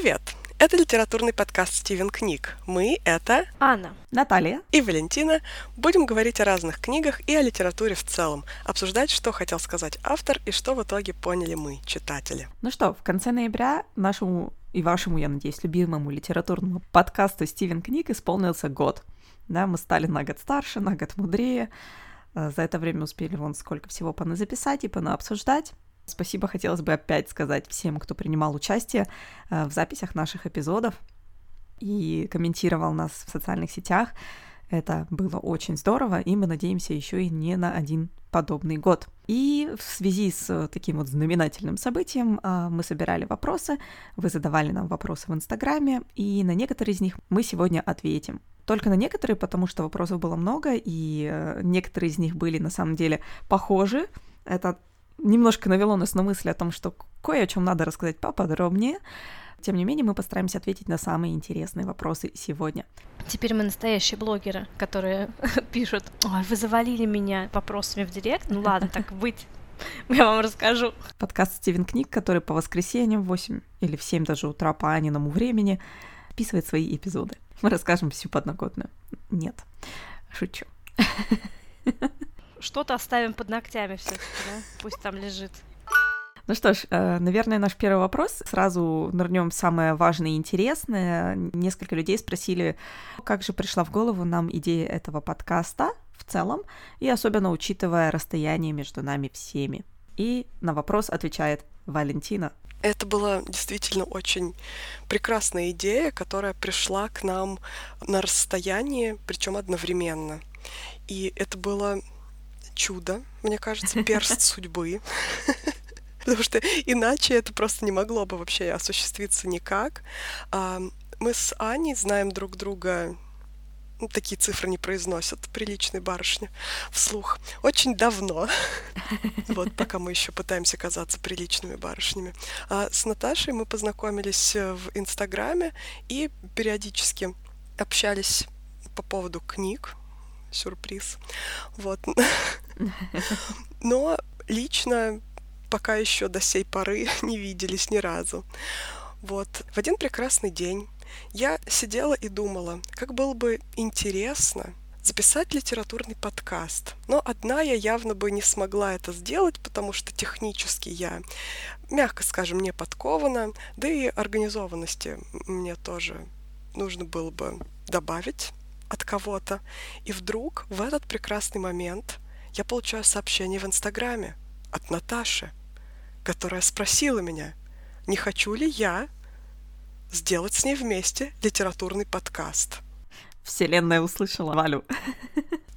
Привет! Это литературный подкаст «Стивен книг». Мы — это Анна, Наталья и Валентина. Будем говорить о разных книгах и о литературе в целом, обсуждать, что хотел сказать автор и что в итоге поняли мы, читатели. Ну что, в конце ноября нашему и вашему, я надеюсь, любимому литературному подкасту «Стивен книг» исполнился год. Да, мы стали на год старше, на год мудрее. Э, за это время успели вон сколько всего поназаписать и понаобсуждать. Спасибо хотелось бы опять сказать всем, кто принимал участие э, в записях наших эпизодов и комментировал нас в социальных сетях. Это было очень здорово, и мы надеемся еще и не на один подобный год. И в связи с таким вот знаменательным событием э, мы собирали вопросы, вы задавали нам вопросы в Инстаграме, и на некоторые из них мы сегодня ответим. Только на некоторые, потому что вопросов было много, и э, некоторые из них были на самом деле похожи. Это немножко навело нас на мысль о том, что кое о чем надо рассказать поподробнее. Тем не менее, мы постараемся ответить на самые интересные вопросы сегодня. Теперь мы настоящие блогеры, которые пишут, Ой, вы завалили меня вопросами в директ. Ну ладно, так быть. Я вам расскажу. Подкаст Стивен Книг, который по воскресеньям в 8 или в 7 даже утра по Аниному времени записывает свои эпизоды. Мы расскажем всю подноготную. Нет, шучу. Что-то оставим под ногтями все таки да? Пусть там лежит. Ну что ж, э, наверное, наш первый вопрос. Сразу нырнем в самое важное и интересное. Несколько людей спросили, как же пришла в голову нам идея этого подкаста в целом, и особенно учитывая расстояние между нами всеми. И на вопрос отвечает Валентина. Это была действительно очень прекрасная идея, которая пришла к нам на расстоянии, причем одновременно. И это было чудо, мне кажется, перст судьбы. Потому что иначе это просто не могло бы вообще осуществиться никак. А, мы с Аней знаем друг друга ну, такие цифры не произносят приличные барышни вслух. Очень давно, вот пока мы еще пытаемся казаться приличными барышнями. А с Наташей мы познакомились в Инстаграме и периодически общались по поводу книг, сюрприз. Вот. Но лично пока еще до сей поры не виделись ни разу. Вот. В один прекрасный день я сидела и думала, как было бы интересно записать литературный подкаст. Но одна я явно бы не смогла это сделать, потому что технически я, мягко скажем, не подкована, да и организованности мне тоже нужно было бы добавить от кого-то. И вдруг в этот прекрасный момент я получаю сообщение в Инстаграме от Наташи, которая спросила меня, не хочу ли я сделать с ней вместе литературный подкаст. Вселенная услышала Валю.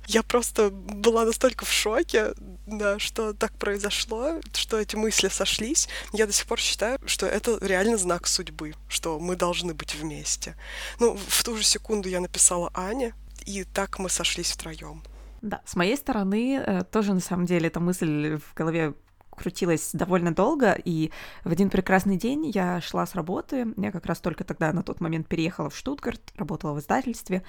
Я просто была настолько в шоке, да, что так произошло, что эти мысли сошлись. Я до сих пор считаю, что это реально знак судьбы, что мы должны быть вместе. Ну, в ту же секунду я написала Ане, и так мы сошлись втроем. Да, с моей стороны э, тоже на самом деле эта мысль в голове крутилась довольно долго, и в один прекрасный день я шла с работы, я как раз только тогда на тот момент переехала в Штутгарт, работала в издательстве,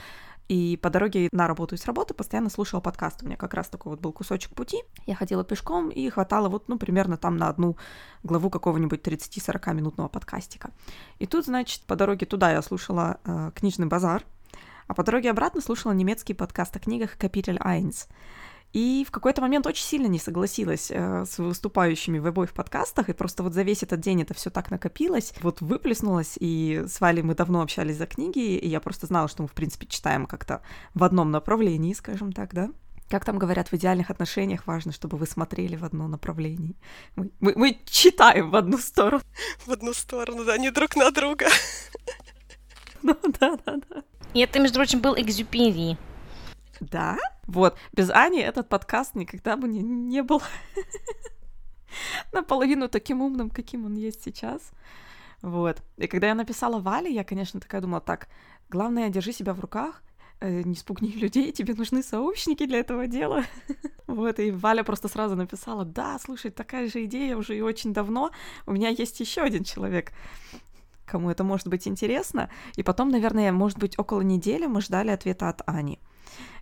и по дороге на работу и с работы постоянно слушала подкаст. У меня как раз такой вот был кусочек пути. Я ходила пешком и хватало вот, ну, примерно там на одну главу какого-нибудь 30-40 минутного подкастика. И тут, значит, по дороге туда я слушала э, книжный базар, а по дороге обратно слушала немецкий подкаст о книгах «Капитель Айнс». И в какой-то момент очень сильно не согласилась э, с выступающими в обоих подкастах, и просто вот за весь этот день это все так накопилось, вот выплеснулось, и с Валей мы давно общались за книги, и я просто знала, что мы, в принципе, читаем как-то в одном направлении, скажем так, да? Как там говорят, в идеальных отношениях важно, чтобы вы смотрели в одно направление. Мы, мы, мы читаем в одну сторону. В одну сторону, да, не друг на друга. Ну да, да, да. И это, между прочим, был Экзюпери. Да? Вот. Без Ани этот подкаст никогда бы не, не был наполовину таким умным, каким он есть сейчас. Вот. И когда я написала Вале, я, конечно, такая думала, так, главное, держи себя в руках, э, не спугни людей, тебе нужны сообщники для этого дела. вот, и Валя просто сразу написала, да, слушай, такая же идея уже и очень давно, у меня есть еще один человек, кому это может быть интересно. И потом, наверное, может быть, около недели мы ждали ответа от Ани.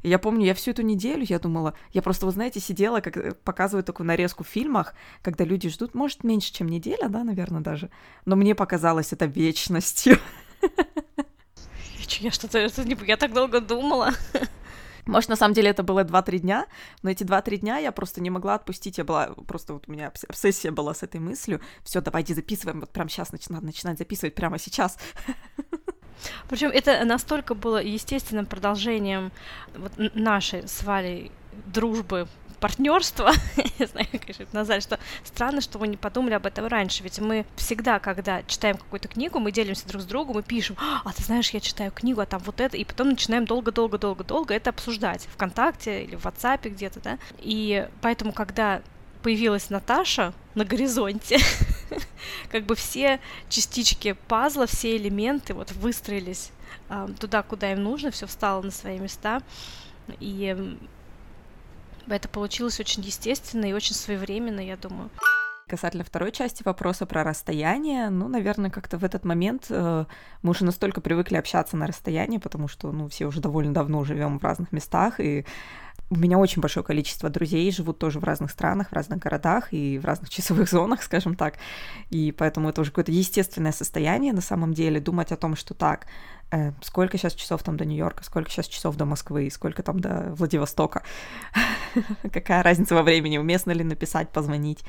Я помню, я всю эту неделю, я думала, я просто, вы знаете, сидела, как э, показывают такую нарезку в фильмах, когда люди ждут, может, меньше, чем неделя, да, наверное, даже. Но мне показалось это вечностью. Я что-то, я так долго думала. Может, на самом деле это было 2-3 дня, но эти 2-3 дня я просто не могла отпустить. Я была, просто вот у меня обсессия была с этой мыслью. Все, давайте записываем, вот прямо сейчас надо начинать записывать, прямо сейчас. Причем это настолько было естественным продолжением вот нашей с Валей дружбы партнерство, я знаю, конечно, это назвать, что странно, что мы не подумали об этом раньше, ведь мы всегда, когда читаем какую-то книгу, мы делимся друг с другом и пишем, а ты знаешь, я читаю книгу, а там вот это, и потом начинаем долго-долго-долго-долго это обсуждать ВКонтакте или в WhatsApp где-то, да, и поэтому, когда появилась Наташа на горизонте, как бы все частички пазла, все элементы вот выстроились э, туда, куда им нужно, все встало на свои места, и это получилось очень естественно и очень своевременно, я думаю. Касательно второй части вопроса про расстояние, ну, наверное, как-то в этот момент э, мы уже настолько привыкли общаться на расстоянии, потому что, ну, все уже довольно давно живем в разных местах, и у меня очень большое количество друзей живут тоже в разных странах, в разных городах и в разных часовых зонах, скажем так. И поэтому это уже какое-то естественное состояние на самом деле, думать о том, что так, э, сколько сейчас часов там до Нью-Йорка, сколько сейчас часов до Москвы, сколько там до Владивостока. Какая разница во времени, уместно ли написать, позвонить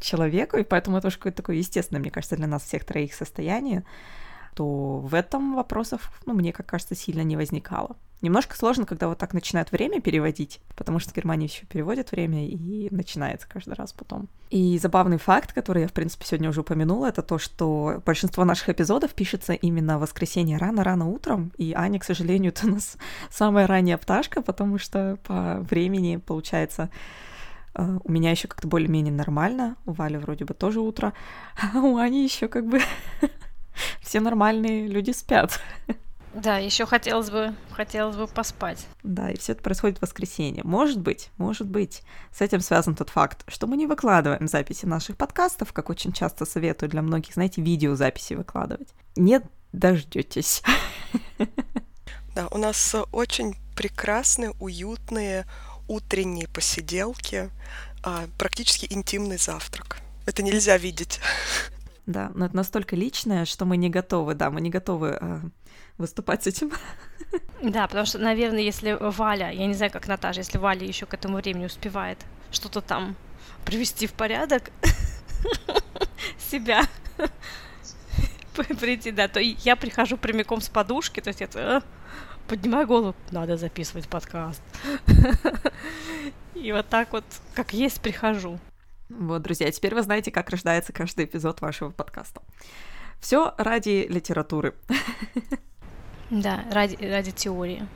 человеку, и поэтому это уже какое-то такое естественное, мне кажется, для нас всех троих состояние то в этом вопросов, ну, мне, как кажется, сильно не возникало. Немножко сложно, когда вот так начинают время переводить, потому что в Германии еще переводят время и начинается каждый раз потом. И забавный факт, который я, в принципе, сегодня уже упомянула, это то, что большинство наших эпизодов пишется именно в воскресенье рано-рано утром, и Аня, к сожалению, это у нас самая ранняя пташка, потому что по времени, получается, э, у меня еще как-то более-менее нормально, у Вали вроде бы тоже утро, а у Ани еще как бы все нормальные люди спят. Да, еще хотелось бы, хотелось бы поспать. Да, и все это происходит в воскресенье. Может быть, может быть, с этим связан тот факт, что мы не выкладываем записи наших подкастов, как очень часто советую для многих, знаете, видеозаписи выкладывать. Не дождетесь. Да, у нас очень прекрасные, уютные утренние посиделки, а, практически интимный завтрак. Это нельзя видеть. Да, но это настолько личное, что мы не готовы, да, мы не готовы э, выступать с этим. Да, потому что, наверное, если Валя, я не знаю, как Наташа, если Валя еще к этому времени успевает что-то там привести в порядок себя, прийти, да, то я прихожу прямиком с подушки, то есть это э, поднимаю голову, надо записывать подкаст. И вот так вот, как есть, прихожу. Вот, друзья, теперь вы знаете, как рождается каждый эпизод вашего подкаста. Все ради литературы. Да, ради, ради теории.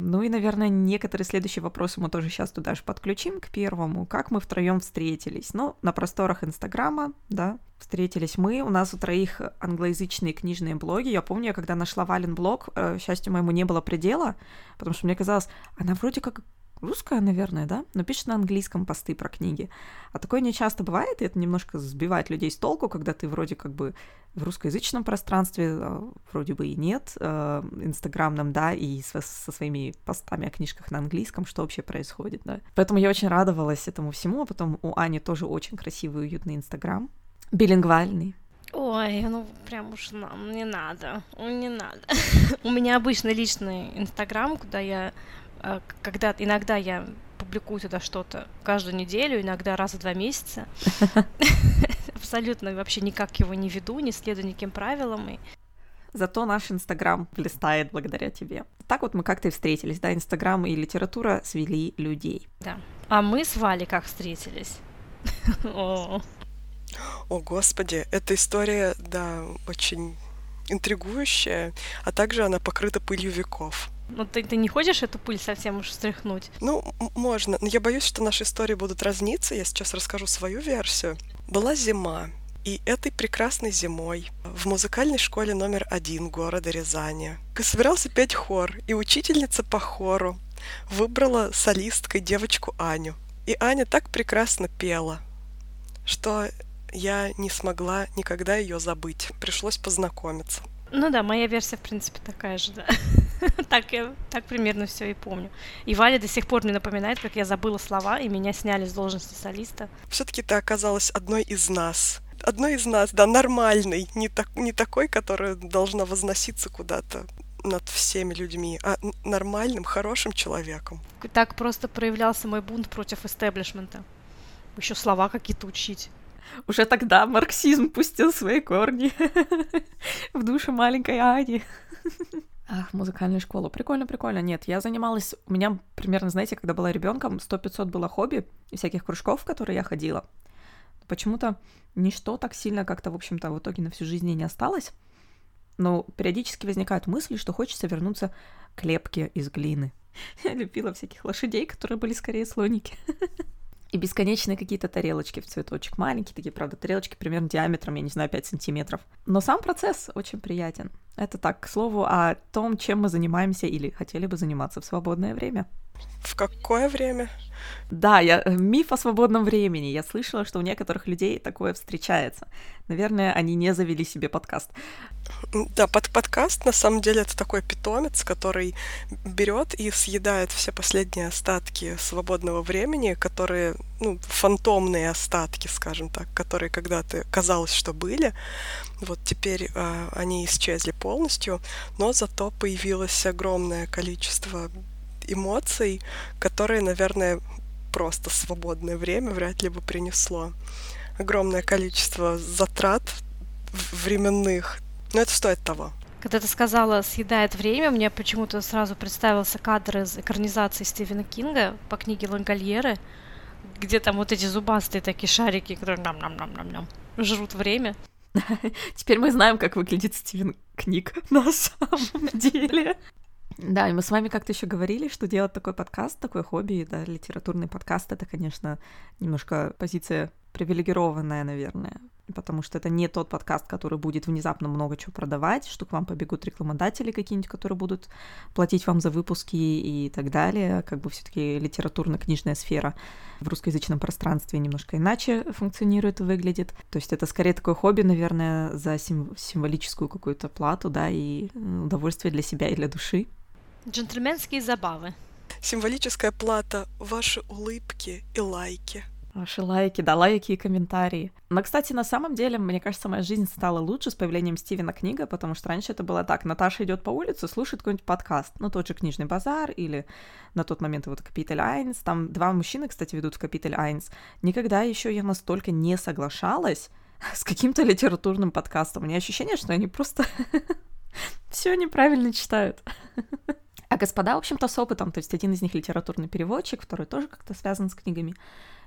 Ну и, наверное, некоторые следующие вопросы мы тоже сейчас туда же подключим к первому. Как мы втроем встретились? Ну, на просторах Инстаграма, да, встретились мы. У нас у троих англоязычные книжные блоги. Я помню, я когда нашла Вален блог, э, счастью моему не было предела, потому что мне казалось, она вроде как русская, наверное, да, но пишет на английском посты про книги. А такое не часто бывает, и это немножко сбивает людей с толку, когда ты вроде как бы в русскоязычном пространстве, а, вроде бы и нет, э, инстаграмном, да, и со, со своими постами о книжках на английском, что вообще происходит, да. Поэтому я очень радовалась этому всему, а потом у Ани тоже очень красивый, уютный инстаграм, билингвальный, Ой, ну прям уж нам не надо, не надо. У меня обычно личный инстаграм, куда я а, когда иногда я публикую туда что-то каждую неделю, иногда раз в два месяца. Абсолютно вообще никак его не веду, не следую никаким правилам. И... Зато наш Инстаграм блистает благодаря тебе. Так вот мы как-то и встретились, да, Инстаграм и литература свели людей. Да. А мы с Валей как встретились? О, господи, эта история, да, очень интригующая, а также она покрыта пылью веков. Ну, ты, ты не хочешь эту пыль совсем уж стряхнуть? Ну, можно. Но я боюсь, что наши истории будут разниться. Я сейчас расскажу свою версию. Была зима, и этой прекрасной зимой в музыкальной школе номер один города Рязани собирался петь хор, и учительница по хору выбрала солисткой девочку Аню. И Аня так прекрасно пела, что я не смогла никогда ее забыть. Пришлось познакомиться. Ну да, моя версия, в принципе, такая же, да. так, я так примерно все и помню. И Валя до сих пор мне напоминает, как я забыла слова, и меня сняли с должности солиста. Все-таки ты оказалась одной из нас. Одной из нас, да, нормальной, не, так, не такой, которая должна возноситься куда-то над всеми людьми, а нормальным, хорошим человеком. Так просто проявлялся мой бунт против истеблишмента. Еще слова какие-то учить. Уже тогда марксизм пустил свои корни в душе маленькой Ани. Ах, музыкальную школу. Прикольно, прикольно. Нет, я занималась... У меня примерно, знаете, когда была ребенком, 100-500 было хобби и всяких кружков, в которые я ходила. Почему-то ничто так сильно как-то, в общем-то, в итоге на всю жизнь не осталось. Но периодически возникают мысли, что хочется вернуться к лепке из глины. Я любила всяких лошадей, которые были скорее слоники. И бесконечные какие-то тарелочки в цветочек. Маленькие такие, правда, тарелочки примерно диаметром, я не знаю, 5 сантиметров. Но сам процесс очень приятен. Это так, к слову, о том, чем мы занимаемся или хотели бы заниматься в свободное время. В какое время? Да, я, э, миф о свободном времени. Я слышала, что у некоторых людей такое встречается. Наверное, они не завели себе подкаст. Да, под подкаст на самом деле это такой питомец, который берет и съедает все последние остатки свободного времени, которые, ну, фантомные остатки, скажем так, которые когда-то казалось, что были. Вот теперь э, они исчезли полностью, но зато появилось огромное количество эмоций, которые, наверное, просто свободное время вряд ли бы принесло. Огромное количество затрат временных, но это стоит того. Когда ты сказала «съедает время», мне почему-то сразу представился кадр из экранизации Стивена Кинга по книге Лангольеры, где там вот эти зубастые такие шарики, которые нам-нам-нам-нам-нам жрут время. Теперь мы знаем, как выглядит Стивен Книг на самом деле. Да, и мы с вами как-то еще говорили, что делать такой подкаст, такой хобби, да, литературный подкаст, это, конечно, немножко позиция привилегированная, наверное, потому что это не тот подкаст, который будет внезапно много чего продавать, что к вам побегут рекламодатели какие-нибудь, которые будут платить вам за выпуски и так далее. Как бы все таки литературно-книжная сфера в русскоязычном пространстве немножко иначе функционирует и выглядит. То есть это скорее такое хобби, наверное, за сим- символическую какую-то плату, да, и удовольствие для себя и для души. Джентльменские забавы. Символическая плата — ваши улыбки и лайки. Ваши лайки, да, лайки и комментарии. Но, кстати, на самом деле, мне кажется, моя жизнь стала лучше с появлением Стивена книга, потому что раньше это было так. Наташа идет по улице, слушает какой-нибудь подкаст, ну, тот же «Книжный базар» или на тот момент вот «Капитель Айнс». Там два мужчины, кстати, ведут в «Капитель Айнс». Никогда еще я настолько не соглашалась с каким-то литературным подкастом. У меня ощущение, что они просто все неправильно читают. А господа, в общем-то, с опытом, то есть один из них литературный переводчик, второй тоже как-то связан с книгами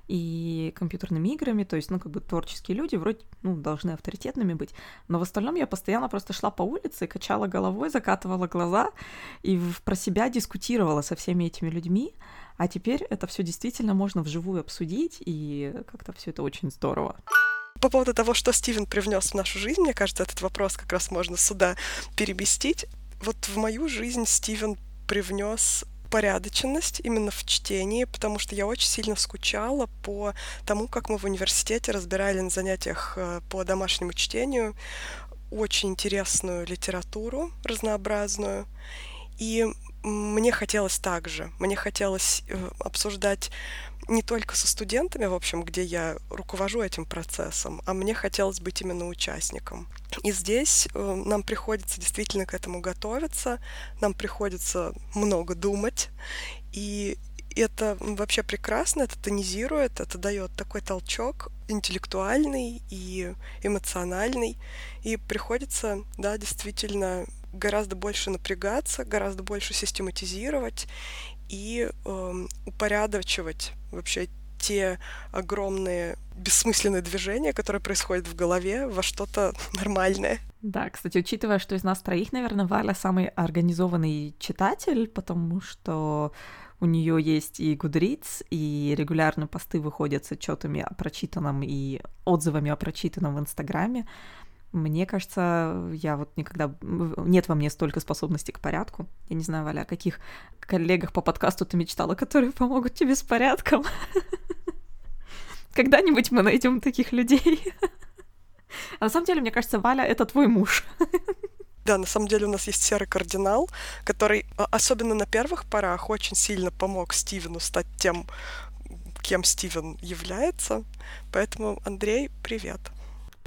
и компьютерными играми, то есть, ну, как бы творческие люди вроде, ну, должны авторитетными быть, но в остальном я постоянно просто шла по улице, качала головой, закатывала глаза и про себя дискутировала со всеми этими людьми, а теперь это все действительно можно вживую обсудить, и как-то все это очень здорово. По поводу того, что Стивен привнес в нашу жизнь, мне кажется, этот вопрос как раз можно сюда переместить. Вот в мою жизнь Стивен привнес порядочность именно в чтении, потому что я очень сильно скучала по тому, как мы в университете разбирали на занятиях э, по домашнему чтению очень интересную литературу разнообразную. И мне хотелось также. Мне хотелось э, обсуждать не только со студентами, в общем, где я руковожу этим процессом, а мне хотелось быть именно участником. И здесь э, нам приходится действительно к этому готовиться, нам приходится много думать, и это вообще прекрасно, это тонизирует, это дает такой толчок интеллектуальный и эмоциональный, и приходится, да, действительно гораздо больше напрягаться, гораздо больше систематизировать и э, упорядочивать вообще те огромные бессмысленные движения, которые происходят в голове, во что-то нормальное. Да, кстати, учитывая, что из нас троих, наверное, Валя самый организованный читатель, потому что у нее есть и Goodreads, и регулярно посты выходят с отчетами о прочитанном и отзывами о прочитанном в Инстаграме. Мне кажется, я вот никогда... Нет во мне столько способностей к порядку. Я не знаю, Валя, о каких коллегах по подкасту ты мечтала, которые помогут тебе с порядком. Когда-нибудь мы найдем таких людей. А на самом деле, мне кажется, Валя — это твой муж. Да, на самом деле у нас есть серый кардинал, который, а, особенно на первых порах, очень сильно помог Стивену стать тем, кем Стивен является. Поэтому, Андрей, привет.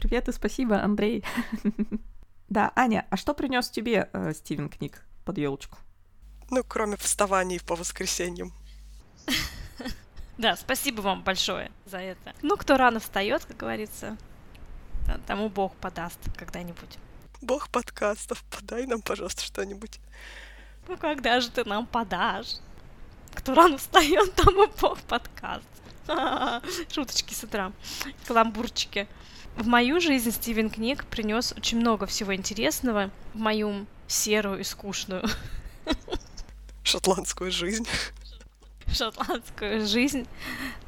Привет и спасибо, Андрей. Да, Аня, а что принес тебе э, Стивен книг под елочку? Ну, кроме вставаний по воскресеньям. Да, спасибо вам большое за это. Ну, кто рано встает, как говорится, тому Бог подаст когда-нибудь. Бог подкастов, подай нам, пожалуйста, что-нибудь. Ну, когда же ты нам подашь? Кто рано встает, тому Бог подкаст. Шуточки с утра, каламбурчики. В мою жизнь Стивен Книг принес очень много всего интересного в мою серую и скучную шотландскую жизнь. Шотландскую жизнь,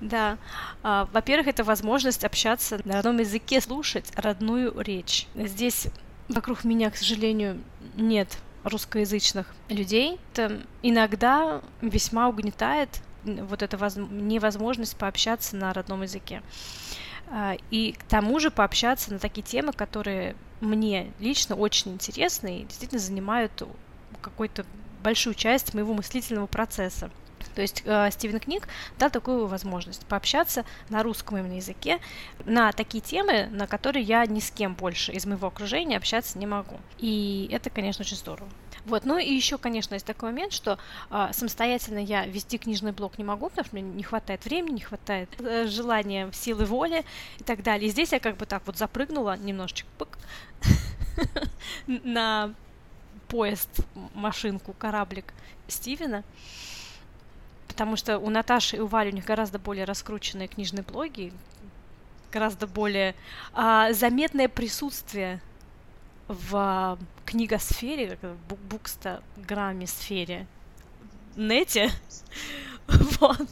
да. А, во-первых, это возможность общаться на родном языке, слушать родную речь. Здесь вокруг меня, к сожалению, нет русскоязычных людей. Это иногда весьма угнетает вот эта воз... невозможность пообщаться на родном языке. А, и к тому же пообщаться на такие темы, которые мне лично очень интересны и действительно занимают какой-то большую часть моего мыслительного процесса. То есть э, Стивен Книг дал такую возможность пообщаться на русском именно языке на такие темы, на которые я ни с кем больше из моего окружения общаться не могу. И это, конечно, очень здорово. Вот, ну и еще, конечно, есть такой момент, что э, самостоятельно я вести книжный блог не могу, потому что мне не хватает времени, не хватает э, желания, силы воли и так далее. И здесь я как бы так вот запрыгнула немножечко на поезд, машинку, кораблик Стивена. Потому что у Наташи и у Вали у них гораздо более раскрученные книжные блоги, гораздо более а, заметное присутствие в а, книгосфере, в букстаграмме сфере, нете. вот.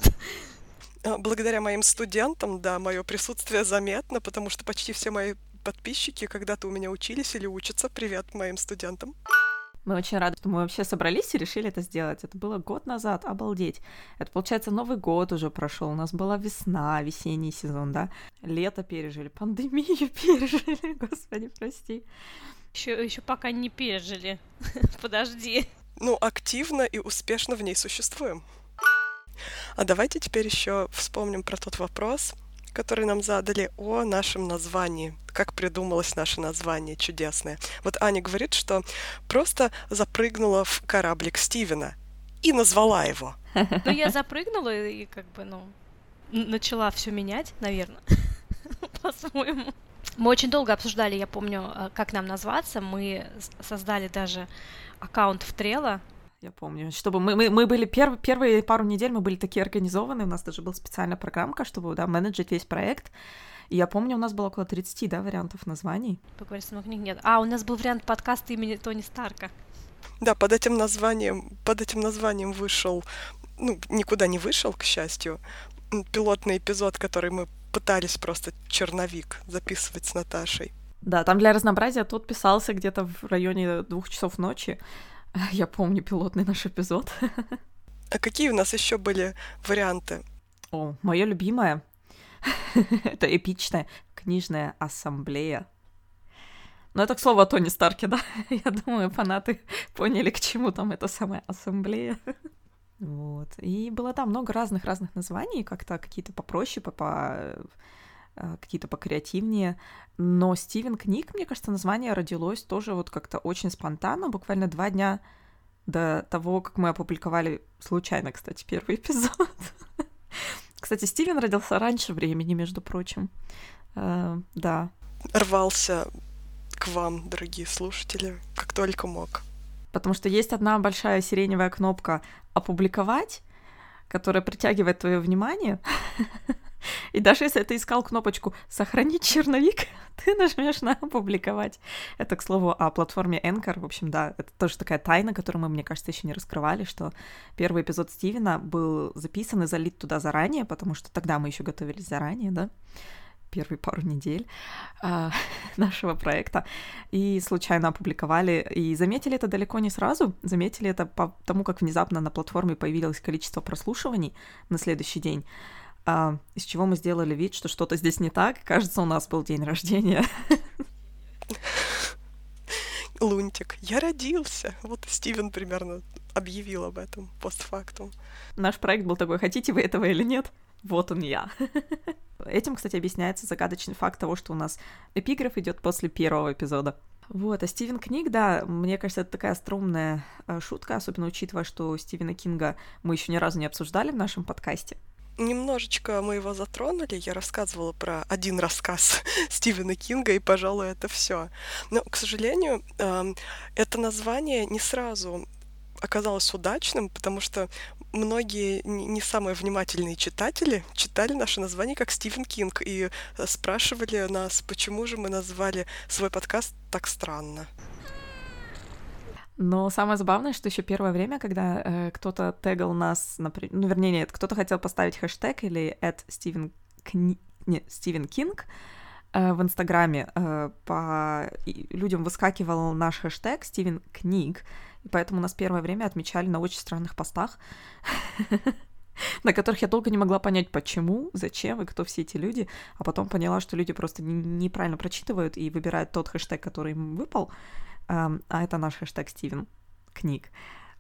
А, благодаря моим студентам, да, мое присутствие заметно, потому что почти все мои подписчики когда-то у меня учились или учатся. Привет моим студентам. Мы очень рады, что мы вообще собрались и решили это сделать. Это было год назад, обалдеть. Это, получается, Новый год уже прошел. У нас была весна, весенний сезон, да? Лето пережили, пандемию пережили, господи, прости. Еще, еще пока не пережили. Подожди. Ну, активно и успешно в ней существуем. А давайте теперь еще вспомним про тот вопрос, который нам задали о нашем названии. Как придумалось наше название чудесное. Вот Аня говорит, что просто запрыгнула в кораблик Стивена и назвала его. Ну, я запрыгнула и как бы, ну, начала все менять, наверное, по-своему. Мы очень долго обсуждали, я помню, э, как нам назваться. Мы создали даже аккаунт в Трело, я помню. Чтобы мы, мы, мы были перв, первые пару недель мы были такие организованы, у нас даже была специальная программка, чтобы да, менеджить весь проект. И я помню, у нас было около 30 да, вариантов названий. Поговорить с книг нет. А, у нас был вариант подкаста имени Тони Старка. Да, под этим названием, под этим названием вышел, ну, никуда не вышел, к счастью, пилотный эпизод, который мы пытались просто черновик записывать с Наташей. Да, там для разнообразия тот писался где-то в районе двух часов ночи. Я помню пилотный наш эпизод. А какие у нас еще были варианты? О, мое любимое. это эпичная книжная ассамблея. Но это к слову о Тони Старке, да? Я думаю, фанаты поняли, к чему там эта самая ассамблея. Вот. И было там много разных-разных названий, как-то какие-то попроще, по, какие-то покреативнее. Но Стивен Книг, мне кажется, название родилось тоже вот как-то очень спонтанно, буквально два дня до того, как мы опубликовали случайно, кстати, первый эпизод. Кстати, Стивен родился раньше времени, между прочим. Uh, да. Рвался к вам, дорогие слушатели, как только мог. Потому что есть одна большая сиреневая кнопка «Опубликовать», которая притягивает твое внимание, И даже если ты искал кнопочку «Сохранить черновик», ты нажмешь на «Опубликовать». Это, к слову, о платформе Anchor. В общем, да, это тоже такая тайна, которую мы, мне кажется, еще не раскрывали, что первый эпизод Стивена был записан и залит туда заранее, потому что тогда мы еще готовились заранее, да, первые пару недель э, нашего проекта и случайно опубликовали. И заметили это далеко не сразу. Заметили это по тому, как внезапно на платформе появилось количество прослушиваний на следующий день а, из чего мы сделали вид, что что-то здесь не так. Кажется, у нас был день рождения. Лунтик, я родился. Вот Стивен примерно объявил об этом постфактум. Наш проект был такой, хотите вы этого или нет? Вот он я. Этим, кстати, объясняется загадочный факт того, что у нас эпиграф идет после первого эпизода. Вот, а Стивен Книг, да, мне кажется, это такая остромная э, шутка, особенно учитывая, что Стивена Кинга мы еще ни разу не обсуждали в нашем подкасте. Немножечко мы его затронули. Я рассказывала про один рассказ Стивена Кинга, и, пожалуй, это все. Но, к сожалению, эм, это название не сразу оказалось удачным, потому что многие не самые внимательные читатели читали наше название как Стивен Кинг и э, спрашивали нас, почему же мы назвали свой подкаст так странно. Но самое забавное, что еще первое время, когда э, кто-то тегал нас, например, ну, вернее, нет, кто-то хотел поставить хэштег или at Стивен, Кни... не, Стивен Кинг, э, в Инстаграме э, по людям выскакивал наш хэштег Стивен Книг, и поэтому нас первое время отмечали на очень странных постах, на которых я долго не могла понять, почему, зачем и кто все эти люди, а потом поняла, что люди просто неправильно прочитывают и выбирают тот хэштег, который им выпал, а это наш хэштег Стивен книг.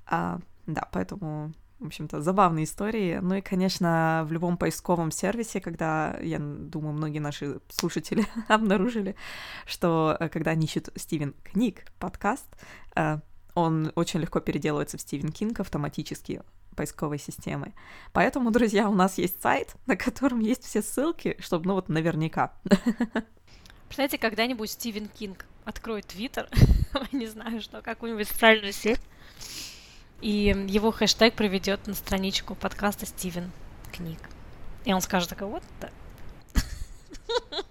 А, да, поэтому в общем-то, забавные истории. Ну и, конечно, в любом поисковом сервисе, когда, я думаю, многие наши слушатели обнаружили, что э, когда они ищут Стивен Книг подкаст, э, он очень легко переделывается в Стивен Кинг автоматически поисковой системы. Поэтому, друзья, у нас есть сайт, на котором есть все ссылки, чтобы, ну вот, наверняка. Представляете, когда-нибудь Стивен Кинг откроет Твиттер, не знаю что, какую-нибудь социальную сеть, и его хэштег приведет на страничку подкаста Стивен Книг. И он скажет такой, вот так.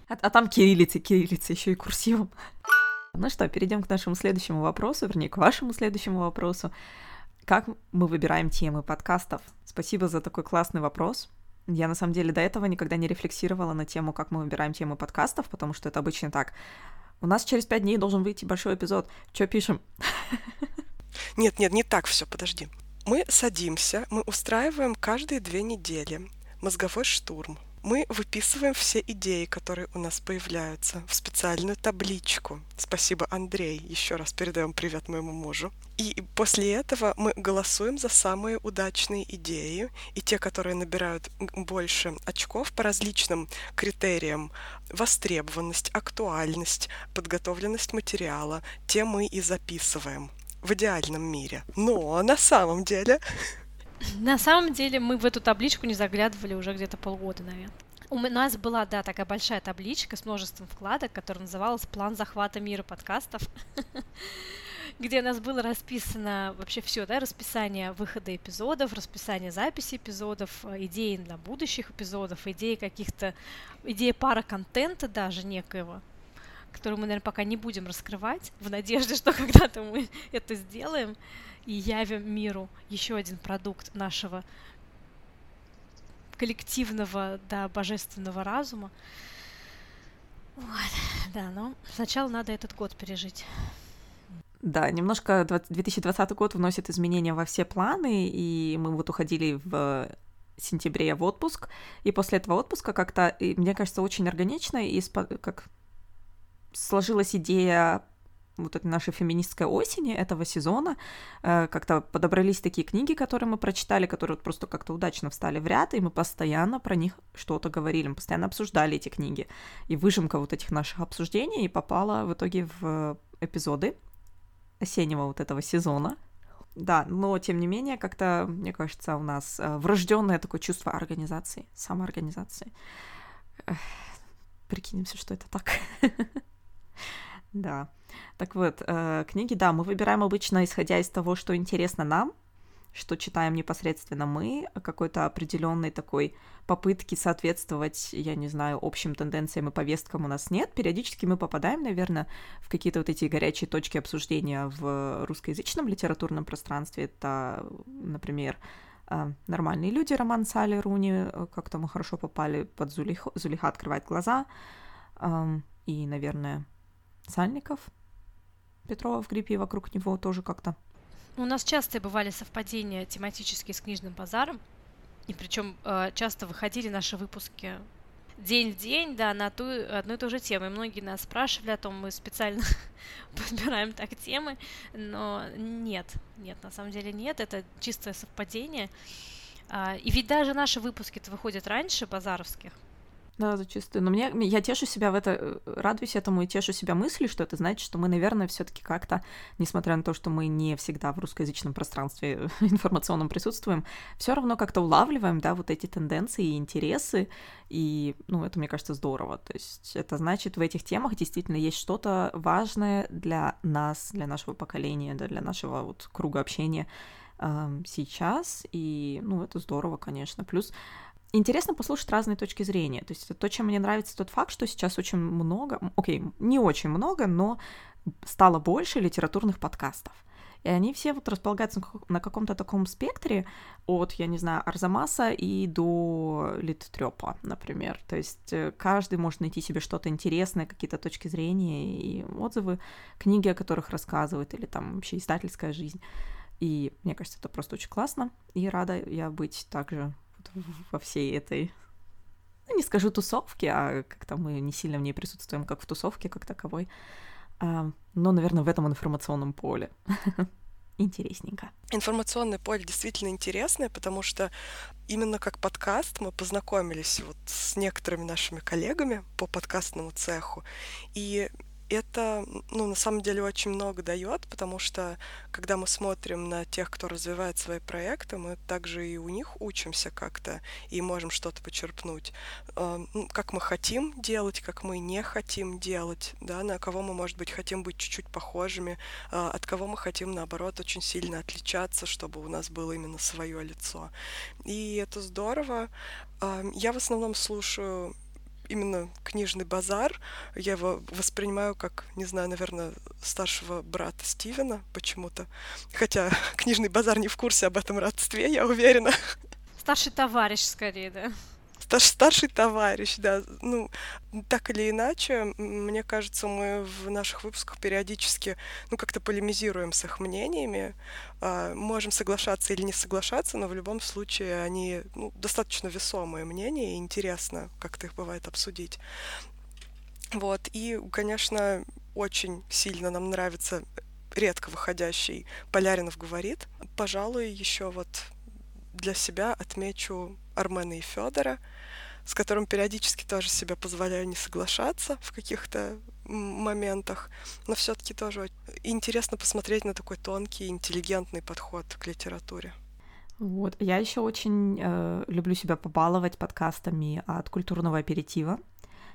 А, а там кириллица, кириллица, еще и курсивом. Ну что, перейдем к нашему следующему вопросу, вернее, к вашему следующему вопросу. Как мы выбираем темы подкастов? Спасибо за такой классный вопрос. Я, на самом деле, до этого никогда не рефлексировала на тему, как мы выбираем темы подкастов, потому что это обычно так. У нас через пять дней должен выйти большой эпизод. Что пишем? Нет, нет, не так все, подожди. Мы садимся, мы устраиваем каждые две недели мозговой штурм – мы выписываем все идеи, которые у нас появляются, в специальную табличку. Спасибо, Андрей. Еще раз передаем привет моему мужу. И после этого мы голосуем за самые удачные идеи, и те, которые набирают больше очков по различным критериям, востребованность, актуальность, подготовленность материала, те мы и записываем в идеальном мире. Но на самом деле на самом деле мы в эту табличку не заглядывали уже где-то полгода, наверное. У нас была, да, такая большая табличка с множеством вкладок, которая называлась «План захвата мира подкастов», где у нас было расписано вообще все, да, расписание выхода эпизодов, расписание записи эпизодов, э, идеи для будущих эпизодов, идеи каких-то, идеи пара контента даже некоего, которую мы, наверное, пока не будем раскрывать, в надежде, что когда-то мы это сделаем и явим миру еще один продукт нашего коллективного, да, божественного разума. Вот, да, но сначала надо этот год пережить. Да, немножко 2020 год вносит изменения во все планы, и мы вот уходили в сентябре в отпуск, и после этого отпуска как-то, мне кажется, очень органично, и как сложилась идея вот этой нашей феминистской осени этого сезона э, как-то подобрались такие книги, которые мы прочитали, которые вот просто как-то удачно встали в ряд, и мы постоянно про них что-то говорили, мы постоянно обсуждали эти книги. И выжимка вот этих наших обсуждений попала в итоге в эпизоды осеннего вот этого сезона. Да, но тем не менее, как-то, мне кажется, у нас э, врожденное такое чувство организации, самоорганизации. Прикинемся, что это так. Да. Так вот, э, книги, да, мы выбираем обычно исходя из того, что интересно нам, что читаем непосредственно мы, какой-то определенной такой попытки соответствовать, я не знаю, общим тенденциям и повесткам у нас нет. Периодически мы попадаем, наверное, в какие-то вот эти горячие точки обсуждения в русскоязычном литературном пространстве. Это, например, э, «Нормальные люди» роман Салли Руни, как-то мы хорошо попали под Зулих... «Зулиха открывает глаза», и, наверное, Сальников, Петрова в гриппе и вокруг него тоже как-то. У нас часто бывали совпадения тематические с книжным базаром, и причем э, часто выходили наши выпуски день в день, да, на ту, одну и ту же тему. И многие нас спрашивали о том, мы специально подбираем так темы, но нет, нет, на самом деле нет, это чистое совпадение. А, и ведь даже наши выпуски-то выходят раньше базаровских. Да, зачастую. Но мне, я тешу себя в это, э, радуюсь этому и тешу себя мыслью, что это значит, что мы, наверное, все таки как-то, несмотря на то, что мы не всегда в русскоязычном пространстве информационном присутствуем, все равно как-то улавливаем, да, вот эти тенденции и интересы, и, ну, это, мне кажется, здорово. То есть это значит, в этих темах действительно есть что-то важное для нас, для нашего поколения, да, для нашего вот круга общения сейчас, и, ну, это здорово, конечно. Плюс интересно послушать разные точки зрения. То есть то, чем мне нравится тот факт, что сейчас очень много, окей, не очень много, но стало больше литературных подкастов. И они все вот располагаются на каком-то таком спектре от, я не знаю, Арзамаса и до Литтрёпа, например. То есть э, каждый может найти себе что-то интересное, какие-то точки зрения и отзывы, книги, о которых рассказывают, или там вообще издательская жизнь. И мне кажется, это просто очень классно. И рада я быть также во всей этой ну, не скажу тусовке, а как-то мы не сильно в ней присутствуем, как в тусовке, как таковой. А, но, наверное, в этом информационном поле. Интересненько. Информационное поле действительно интересное, потому что именно как подкаст мы познакомились вот с некоторыми нашими коллегами по подкастному цеху. И это, ну, на самом деле очень много дает, потому что, когда мы смотрим на тех, кто развивает свои проекты, мы также и у них учимся как-то и можем что-то почерпнуть. А, ну, как мы хотим делать, как мы не хотим делать, да, на кого мы, может быть, хотим быть чуть-чуть похожими, а, от кого мы хотим, наоборот, очень сильно отличаться, чтобы у нас было именно свое лицо. И это здорово. А, я в основном слушаю именно книжный базар. Я его воспринимаю как, не знаю, наверное, старшего брата Стивена почему-то. Хотя книжный базар не в курсе об этом родстве, я уверена. Старший товарищ, скорее, да старший товарищ, да. Ну, так или иначе, мне кажется, мы в наших выпусках периодически, ну, как-то полемизируем с их мнениями, э, можем соглашаться или не соглашаться, но в любом случае они ну, достаточно весомые мнения, и интересно как-то их бывает обсудить. Вот, и, конечно, очень сильно нам нравится редко выходящий Поляринов говорит. Пожалуй, еще вот для себя отмечу Армена и Федора с которым периодически тоже себе позволяю не соглашаться в каких-то моментах, но все-таки тоже интересно посмотреть на такой тонкий, интеллигентный подход к литературе. Вот. Я еще очень э, люблю себя побаловать подкастами от культурного аперитива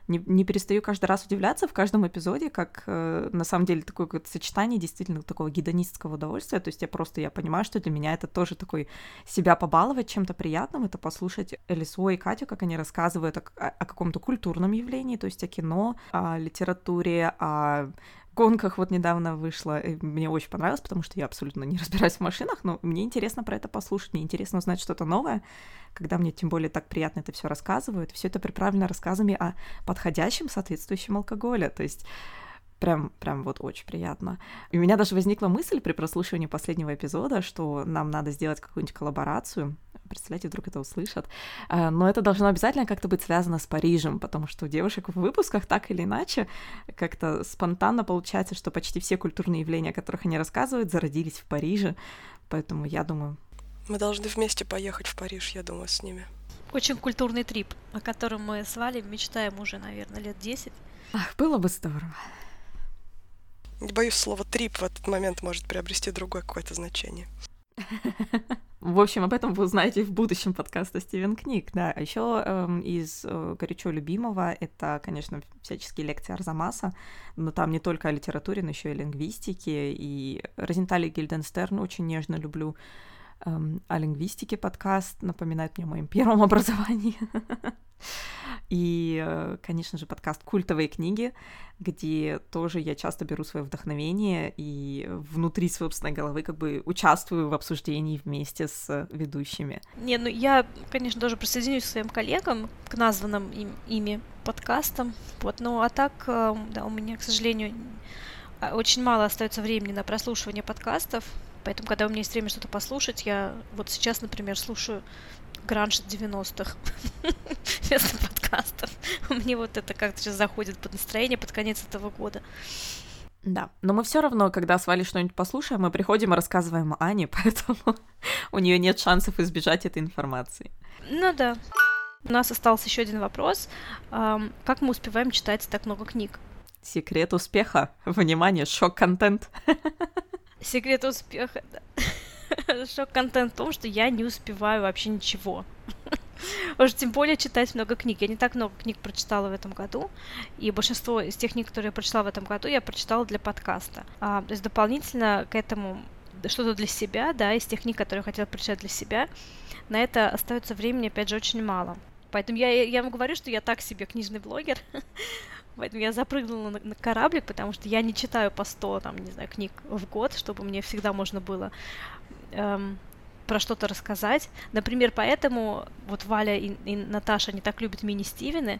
не, не перестаю каждый раз удивляться в каждом эпизоде, как э, на самом деле такое как сочетание действительно такого гедонистского удовольствия. То есть я просто я понимаю, что для меня это тоже такой себя побаловать чем-то приятным, это послушать Элисо и Катю, как они рассказывают о, о каком-то культурном явлении, то есть о кино, о литературе, о гонках вот недавно вышло, и мне очень понравилось, потому что я абсолютно не разбираюсь в машинах, но мне интересно про это послушать, мне интересно узнать что-то новое, когда мне тем более так приятно это все рассказывают. Все это приправлено рассказами о подходящем соответствующем алкоголе, то есть Прям, прям вот очень приятно. И у меня даже возникла мысль при прослушивании последнего эпизода, что нам надо сделать какую-нибудь коллаборацию. Представляете, вдруг это услышат. А, но это должно обязательно как-то быть связано с Парижем, потому что у девушек в выпусках так или иначе как-то спонтанно получается, что почти все культурные явления, о которых они рассказывают, зародились в Париже. Поэтому я думаю... Мы должны вместе поехать в Париж, я думаю, с ними. Очень культурный трип, о котором мы с Валей мечтаем уже, наверное, лет 10. Ах, было бы здорово. Боюсь, слово «трип» в этот момент может приобрести другое какое-то значение. В общем, об этом вы узнаете в будущем подкаста Стивен Книг. Да, а еще эм, из э, горячо любимого это, конечно, всяческие лекции Арзамаса, но там не только о литературе, но еще и лингвистике. И Розентали Гильденстерн очень нежно люблю. Эм, о лингвистике подкаст напоминает мне о моем первом образовании. И, э, конечно же, подкаст «Культовые книги», где тоже я часто беру свое вдохновение и внутри собственной головы как бы участвую в обсуждении вместе с ведущими. Не, ну я, конечно, тоже присоединюсь к своим коллегам, к названным им, ими подкастам. Вот, ну а так, э, да, у меня, к сожалению, очень мало остается времени на прослушивание подкастов, поэтому, когда у меня есть время что-то послушать, я вот сейчас, например, слушаю гранж 90-х вместо подкастов. Мне вот это как-то сейчас заходит под настроение под конец этого года. Да, но мы все равно, когда с Валей что-нибудь послушаем, мы приходим и рассказываем Ане, поэтому у нее нет шансов избежать этой информации. Ну да. У нас остался еще один вопрос. Как мы успеваем читать так много книг? Секрет успеха. Внимание, шок-контент. Секрет успеха, да. Шок-контент в том, что я не успеваю вообще ничего. Уж тем более читать много книг. Я не так много книг прочитала в этом году, и большинство из тех книг, которые я прочитала в этом году, я прочитала для подкаста. А, то есть дополнительно к этому что-то для себя, да, из тех книг, которые я хотела прочитать для себя, на это остается времени, опять же, очень мало. Поэтому я, я вам говорю, что я так себе книжный блогер, Поэтому я запрыгнула на, на кораблик, потому что я не читаю по 100, там, не знаю, книг в год, чтобы мне всегда можно было эм, про что-то рассказать. Например, поэтому вот Валя и, и Наташа не так любят мини-Стивены.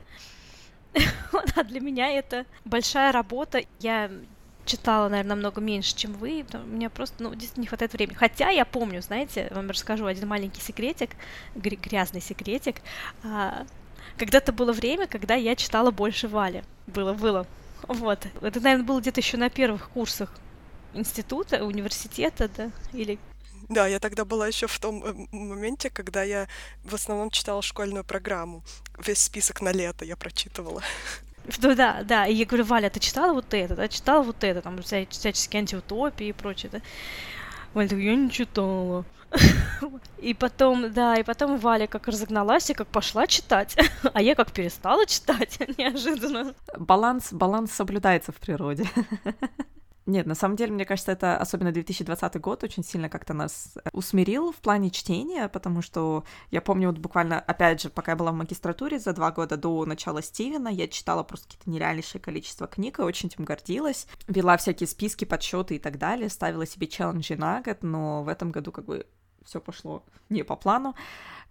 а для меня это большая работа. Я читала, наверное, намного меньше, чем вы. У меня просто, ну, действительно не хватает времени. Хотя я помню, знаете, вам расскажу один маленький секретик, грязный секретик. Когда-то было время, когда я читала больше Вали. Было, было. Вот. Это, наверное, было где-то еще на первых курсах института, университета, да, или да, я тогда была еще в том э, моменте, когда я в основном читала школьную программу. Весь список на лето я прочитывала. Ну да, да, и я говорю, Валя, ты читала вот это, да, читала вот это, там, вся, всяческие антиутопии и прочее, да? Валя я не читала. И потом, да, и потом Валя как разогналась и как пошла читать, а я как перестала читать неожиданно. Баланс, баланс соблюдается в природе. Нет, на самом деле, мне кажется, это особенно 2020 год очень сильно как-то нас усмирил в плане чтения, потому что я помню вот буквально, опять же, пока я была в магистратуре, за два года до начала Стивена, я читала просто какие-то нереальнейшее количество книг и очень этим гордилась. Вела всякие списки, подсчеты и так далее, ставила себе челленджи на год, но в этом году как бы все пошло не по плану.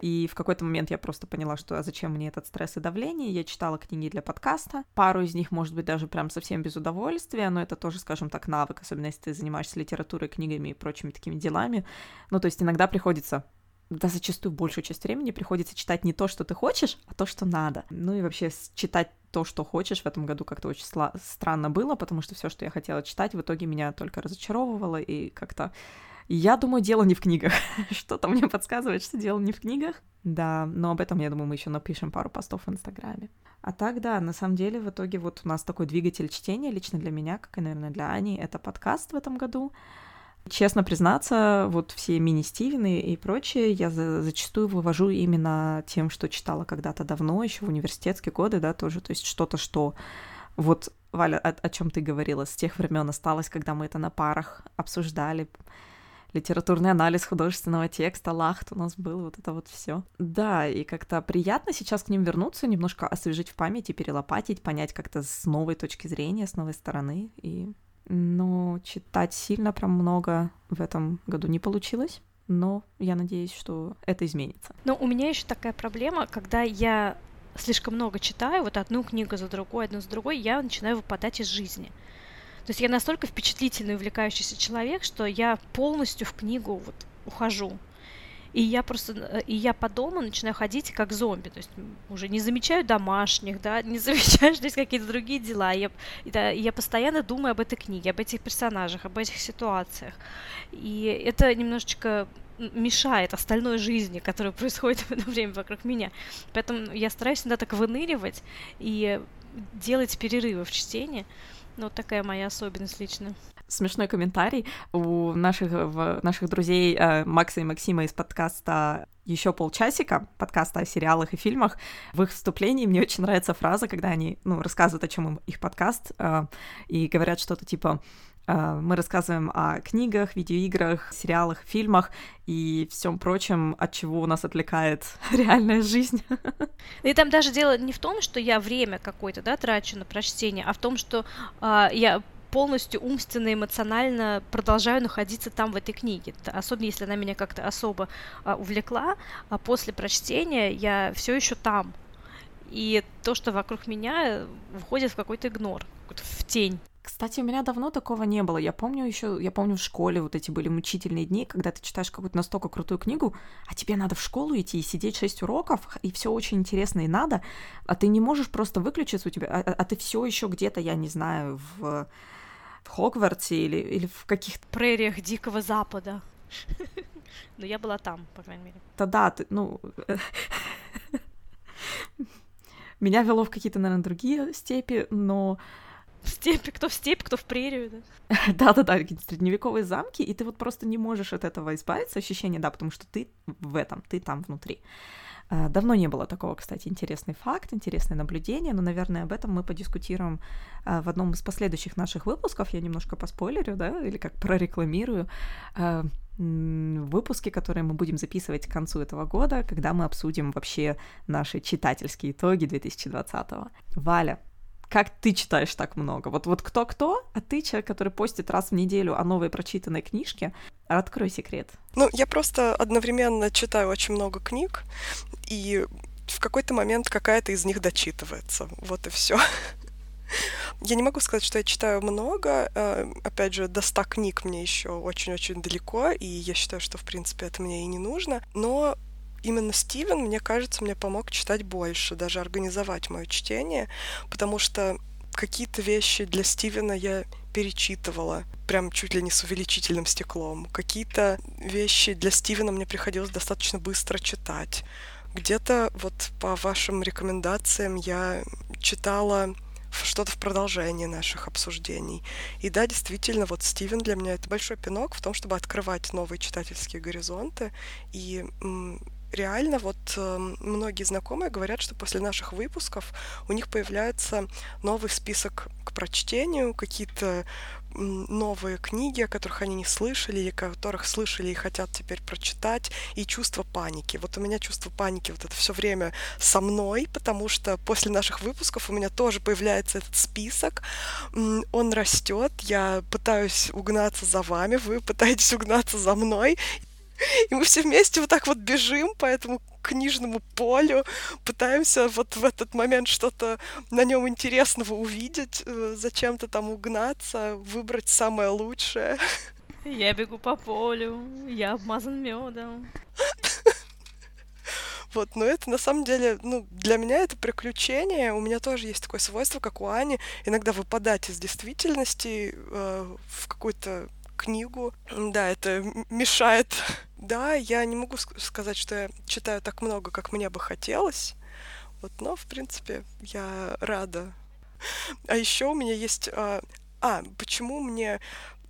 И в какой-то момент я просто поняла, что а зачем мне этот стресс и давление. Я читала книги для подкаста. Пару из них, может быть, даже прям совсем без удовольствия, но это тоже, скажем так, навык, особенно если ты занимаешься литературой, книгами и прочими такими делами. Ну, то есть иногда приходится да зачастую большую часть времени приходится читать не то, что ты хочешь, а то, что надо. Ну и вообще читать то, что хочешь, в этом году как-то очень странно было, потому что все, что я хотела читать, в итоге меня только разочаровывало и как-то я думаю, дело не в книгах. Что-то мне подсказывает, что дело не в книгах. Да, но об этом, я думаю, мы еще напишем пару постов в Инстаграме. А так, да, на самом деле, в итоге вот у нас такой двигатель чтения лично для меня, как и, наверное, для Ани, это подкаст в этом году. Честно признаться, вот все мини-Стивены и прочее я за зачастую вывожу именно тем, что читала когда-то давно, еще в университетские годы, да, тоже, то есть что-то, что вот, Валя, о, о чем ты говорила, с тех времен осталось, когда мы это на парах обсуждали, литературный анализ художественного текста, лахт у нас был, вот это вот все. Да, и как-то приятно сейчас к ним вернуться, немножко освежить в памяти, перелопатить, понять как-то с новой точки зрения, с новой стороны. И, но читать сильно прям много в этом году не получилось. Но я надеюсь, что это изменится. Но у меня еще такая проблема, когда я слишком много читаю, вот одну книгу за другой, одну за другой, я начинаю выпадать из жизни. То есть я настолько впечатлительный, увлекающийся человек, что я полностью в книгу вот ухожу. И я просто, э, и я по дому начинаю ходить как зомби, то есть уже не замечаю домашних, да, не замечаю, что есть какие-то другие дела. Я, да, я постоянно думаю об этой книге, об этих персонажах, об этих ситуациях. И это немножечко мешает остальной жизни, которая происходит в это время вокруг меня. Поэтому я стараюсь всегда так выныривать и делать перерывы в чтении. Ну, такая моя особенность лично. Смешной комментарий у наших, в, наших друзей э, Макса и Максима из подкаста еще полчасика подкаста о сериалах и фильмах. В их вступлении мне очень нравится фраза, когда они ну, рассказывают, о чем им их подкаст, э, и говорят что-то типа мы рассказываем о книгах, видеоиграх, сериалах, фильмах и всем прочем, от чего у нас отвлекает реальная жизнь. И там даже дело не в том, что я время какое-то, да, трачу на прочтение, а в том, что э, я полностью умственно, эмоционально продолжаю находиться там в этой книге. Особенно если она меня как-то особо а, увлекла, а после прочтения я все еще там. И то, что вокруг меня, входит в какой-то игнор, в тень. Кстати, у меня давно такого не было. Я помню еще, я помню в школе вот эти были мучительные дни, когда ты читаешь какую-то настолько крутую книгу, а тебе надо в школу идти и сидеть 6 уроков, и все очень интересно и надо, а ты не можешь просто выключиться у тебя, а, а ты все еще где-то, я не знаю, в, в Хогвартсе или, или в каких-то... Прериях Дикого Запада. Но я была там, по крайней мере. Тогда ты, ну... Меня вело в какие-то, наверное, другие степи, но степи, кто в степь, кто в прерию, да? Да-да-да, какие-то средневековые замки, и ты вот просто не можешь от этого избавиться, ощущение, да, потому что ты в этом, ты там внутри. А, давно не было такого, кстати, интересный факт, интересное наблюдение, но, наверное, об этом мы подискутируем а, в одном из последующих наших выпусков. Я немножко поспойлерю, да, или как прорекламирую а, выпуски, которые мы будем записывать к концу этого года, когда мы обсудим вообще наши читательские итоги 2020. Валя, как ты читаешь так много? Вот, вот кто-кто, а ты человек, который постит раз в неделю о новой прочитанной книжке. Открой секрет. Ну, я просто одновременно читаю очень много книг, и в какой-то момент какая-то из них дочитывается. Вот и все. Я не могу сказать, что я читаю много. Э, опять же, до 100 книг мне еще очень-очень далеко, и я считаю, что, в принципе, это мне и не нужно. Но именно Стивен, мне кажется, мне помог читать больше, даже организовать мое чтение, потому что какие-то вещи для Стивена я перечитывала, прям чуть ли не с увеличительным стеклом. Какие-то вещи для Стивена мне приходилось достаточно быстро читать. Где-то вот по вашим рекомендациям я читала что-то в продолжении наших обсуждений. И да, действительно, вот Стивен для меня это большой пинок в том, чтобы открывать новые читательские горизонты и реально вот э, многие знакомые говорят, что после наших выпусков у них появляется новый список к прочтению, какие-то новые книги, о которых они не слышали, или которых слышали и хотят теперь прочитать, и чувство паники. Вот у меня чувство паники вот это все время со мной, потому что после наших выпусков у меня тоже появляется этот список, он растет, я пытаюсь угнаться за вами, вы пытаетесь угнаться за мной, и мы все вместе вот так вот бежим по этому книжному полю, пытаемся вот в этот момент что-то на нем интересного увидеть, э, зачем-то там угнаться, выбрать самое лучшее. Я бегу по полю, я обмазан медом. Вот, но это на самом деле, ну, для меня это приключение. У меня тоже есть такое свойство, как у Ани, иногда выпадать из действительности э, в какой-то книгу. Да, это мешает. Да, я не могу сказать, что я читаю так много, как мне бы хотелось. Вот, но, в принципе, я рада. А еще у меня есть... А, а почему мне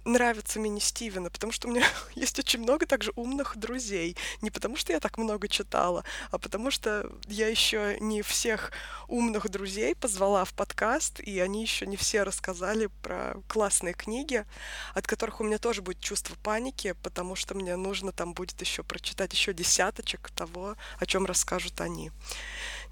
нравится мини Стивена, потому что у меня есть очень много также умных друзей. Не потому что я так много читала, а потому что я еще не всех умных друзей позвала в подкаст, и они еще не все рассказали про классные книги, от которых у меня тоже будет чувство паники, потому что мне нужно там будет еще прочитать еще десяточек того, о чем расскажут они.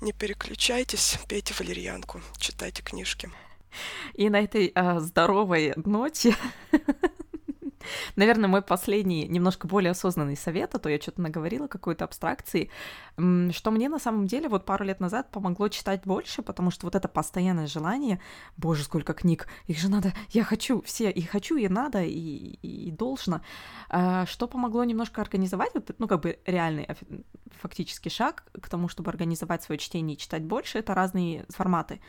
Не переключайтесь, пейте валерьянку, читайте книжки. И на этой а, здоровой ноте Наверное, мой последний, немножко более осознанный совет, а то я что-то наговорила какой-то абстракции, что мне на самом деле вот пару лет назад помогло читать больше, потому что вот это постоянное желание, боже, сколько книг, их же надо, я хочу все, и хочу, и надо, и, и, и должно, а, что помогло немножко организовать, вот, ну, как бы реальный фактически шаг к тому, чтобы организовать свое чтение и читать больше, это разные форматы.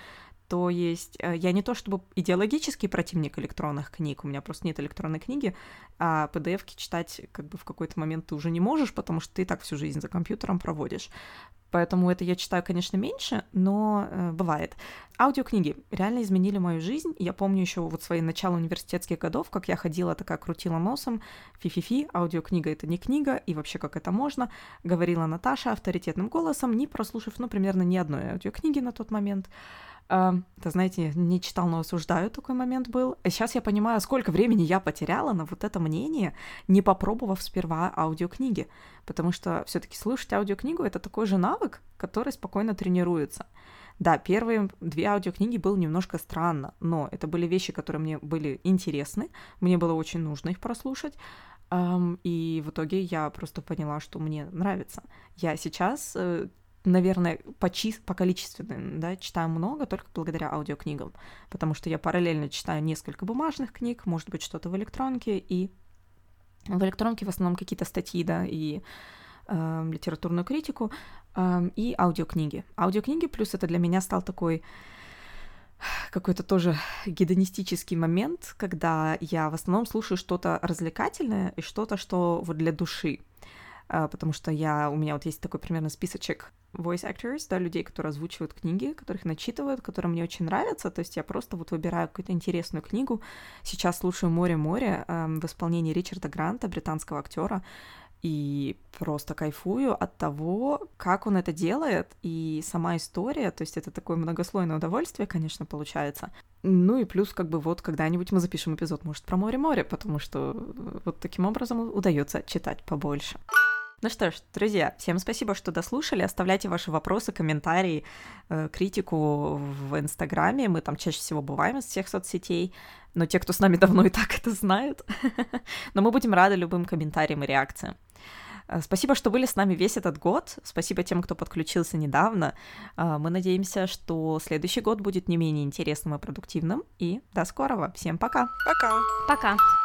То есть э, я не то чтобы идеологический противник электронных книг, у меня просто нет электронной книги, а pdf читать как бы в какой-то момент ты уже не можешь, потому что ты так всю жизнь за компьютером проводишь. Поэтому это я читаю, конечно, меньше, но э, бывает. Аудиокниги реально изменили мою жизнь. Я помню еще вот свои начала университетских годов, как я ходила такая, крутила носом, фи-фи-фи, аудиокнига — это не книга, и вообще как это можно, говорила Наташа авторитетным голосом, не прослушав, ну, примерно ни одной аудиокниги на тот момент. Это, знаете, не читал, но осуждаю, такой момент был. Сейчас я понимаю, сколько времени я потеряла на вот это мнение, не попробовав сперва аудиокниги. Потому что все таки слушать аудиокнигу — это такой же навык, который спокойно тренируется. Да, первые две аудиокниги было немножко странно, но это были вещи, которые мне были интересны, мне было очень нужно их прослушать, и в итоге я просто поняла, что мне нравится. Я сейчас э, наверное, по, чис... по количественным, да, читаю много только благодаря аудиокнигам, потому что я параллельно читаю несколько бумажных книг, может быть, что-то в электронке, и в электронке в основном какие-то статьи, да, и э, литературную критику, э, и аудиокниги. Аудиокниги плюс это для меня стал такой какой-то тоже гедонистический момент, когда я в основном слушаю что-то развлекательное и что-то, что вот для души. А, потому что я, у меня вот есть такой примерно списочек voice actors, да, людей, которые озвучивают книги, которых начитывают, которые мне очень нравятся, то есть я просто вот выбираю какую-то интересную книгу. Сейчас слушаю «Море-море» эм, в исполнении Ричарда Гранта, британского актера, и просто кайфую от того, как он это делает, и сама история, то есть это такое многослойное удовольствие, конечно, получается. Ну и плюс, как бы вот когда-нибудь мы запишем эпизод, может, про море-море, потому что вот таким образом удается читать побольше. Ну что ж, друзья, всем спасибо, что дослушали. Оставляйте ваши вопросы, комментарии, э, критику в Инстаграме. Мы там чаще всего бываем из всех соцсетей. Но те, кто с нами давно и так это знают. Но мы будем рады любым комментариям и реакциям. Э, спасибо, что были с нами весь этот год. Спасибо тем, кто подключился недавно. Э, мы надеемся, что следующий год будет не менее интересным и продуктивным. И до скорого. Всем пока. Пока. Пока.